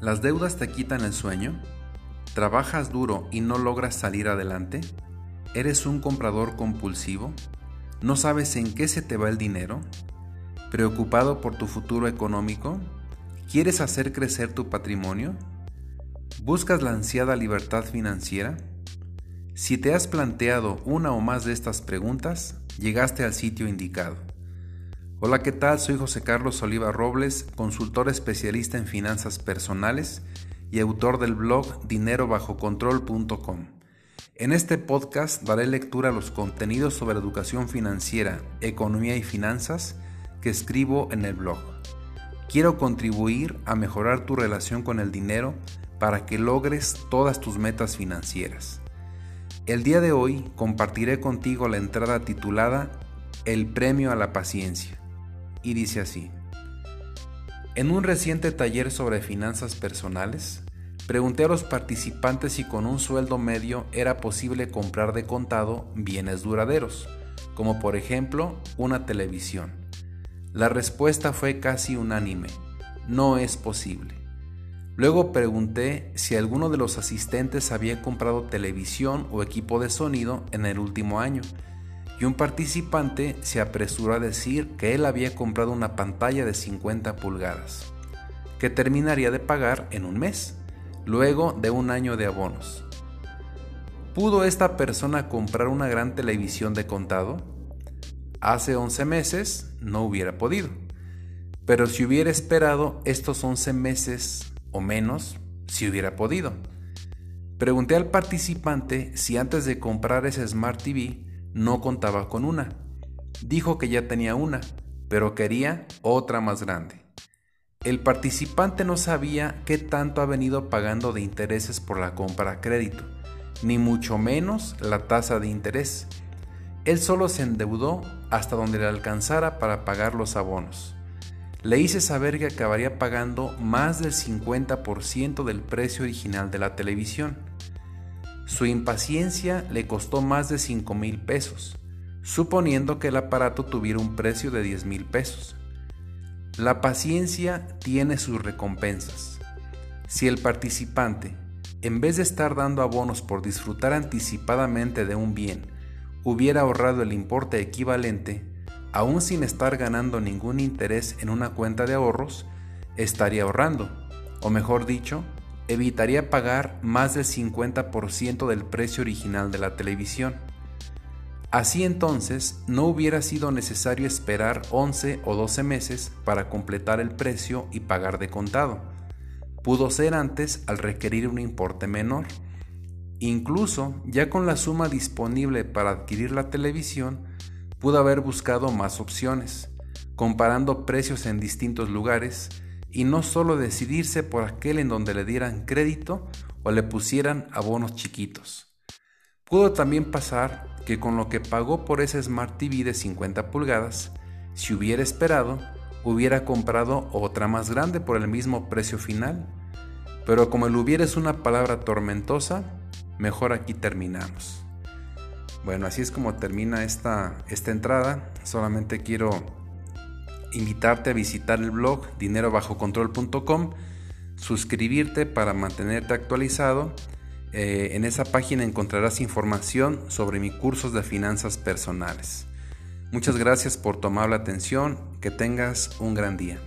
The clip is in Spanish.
¿Las deudas te quitan el sueño? ¿Trabajas duro y no logras salir adelante? ¿Eres un comprador compulsivo? ¿No sabes en qué se te va el dinero? ¿Preocupado por tu futuro económico? ¿Quieres hacer crecer tu patrimonio? ¿Buscas la ansiada libertad financiera? Si te has planteado una o más de estas preguntas, llegaste al sitio indicado. Hola, ¿qué tal? Soy José Carlos Oliva Robles, consultor especialista en finanzas personales y autor del blog dinerobajocontrol.com. En este podcast daré lectura a los contenidos sobre educación financiera, economía y finanzas que escribo en el blog. Quiero contribuir a mejorar tu relación con el dinero para que logres todas tus metas financieras. El día de hoy compartiré contigo la entrada titulada El premio a la paciencia y dice así. En un reciente taller sobre finanzas personales, pregunté a los participantes si con un sueldo medio era posible comprar de contado bienes duraderos, como por ejemplo una televisión. La respuesta fue casi unánime, no es posible. Luego pregunté si alguno de los asistentes había comprado televisión o equipo de sonido en el último año y un participante se apresuró a decir que él había comprado una pantalla de 50 pulgadas, que terminaría de pagar en un mes, luego de un año de abonos. ¿Pudo esta persona comprar una gran televisión de contado? Hace 11 meses no hubiera podido, pero si hubiera esperado estos 11 meses o menos, si hubiera podido. Pregunté al participante si antes de comprar ese Smart TV no contaba con una. Dijo que ya tenía una, pero quería otra más grande. El participante no sabía qué tanto ha venido pagando de intereses por la compra a crédito, ni mucho menos la tasa de interés. Él solo se endeudó hasta donde le alcanzara para pagar los abonos. Le hice saber que acabaría pagando más del 50% del precio original de la televisión. Su impaciencia le costó más de 5 mil pesos, suponiendo que el aparato tuviera un precio de 10 mil pesos. La paciencia tiene sus recompensas. Si el participante, en vez de estar dando abonos por disfrutar anticipadamente de un bien, hubiera ahorrado el importe equivalente, aún sin estar ganando ningún interés en una cuenta de ahorros, estaría ahorrando, o mejor dicho, evitaría pagar más del 50% del precio original de la televisión. Así entonces, no hubiera sido necesario esperar 11 o 12 meses para completar el precio y pagar de contado. Pudo ser antes al requerir un importe menor. Incluso, ya con la suma disponible para adquirir la televisión, pudo haber buscado más opciones, comparando precios en distintos lugares, y no solo decidirse por aquel en donde le dieran crédito o le pusieran abonos chiquitos. Pudo también pasar que con lo que pagó por ese Smart TV de 50 pulgadas, si hubiera esperado, hubiera comprado otra más grande por el mismo precio final. Pero como el hubiera es una palabra tormentosa, mejor aquí terminamos. Bueno, así es como termina esta, esta entrada. Solamente quiero invitarte a visitar el blog dinerobajocontrol.com, suscribirte para mantenerte actualizado. Eh, en esa página encontrarás información sobre mis cursos de finanzas personales. Muchas gracias por tu amable atención, que tengas un gran día.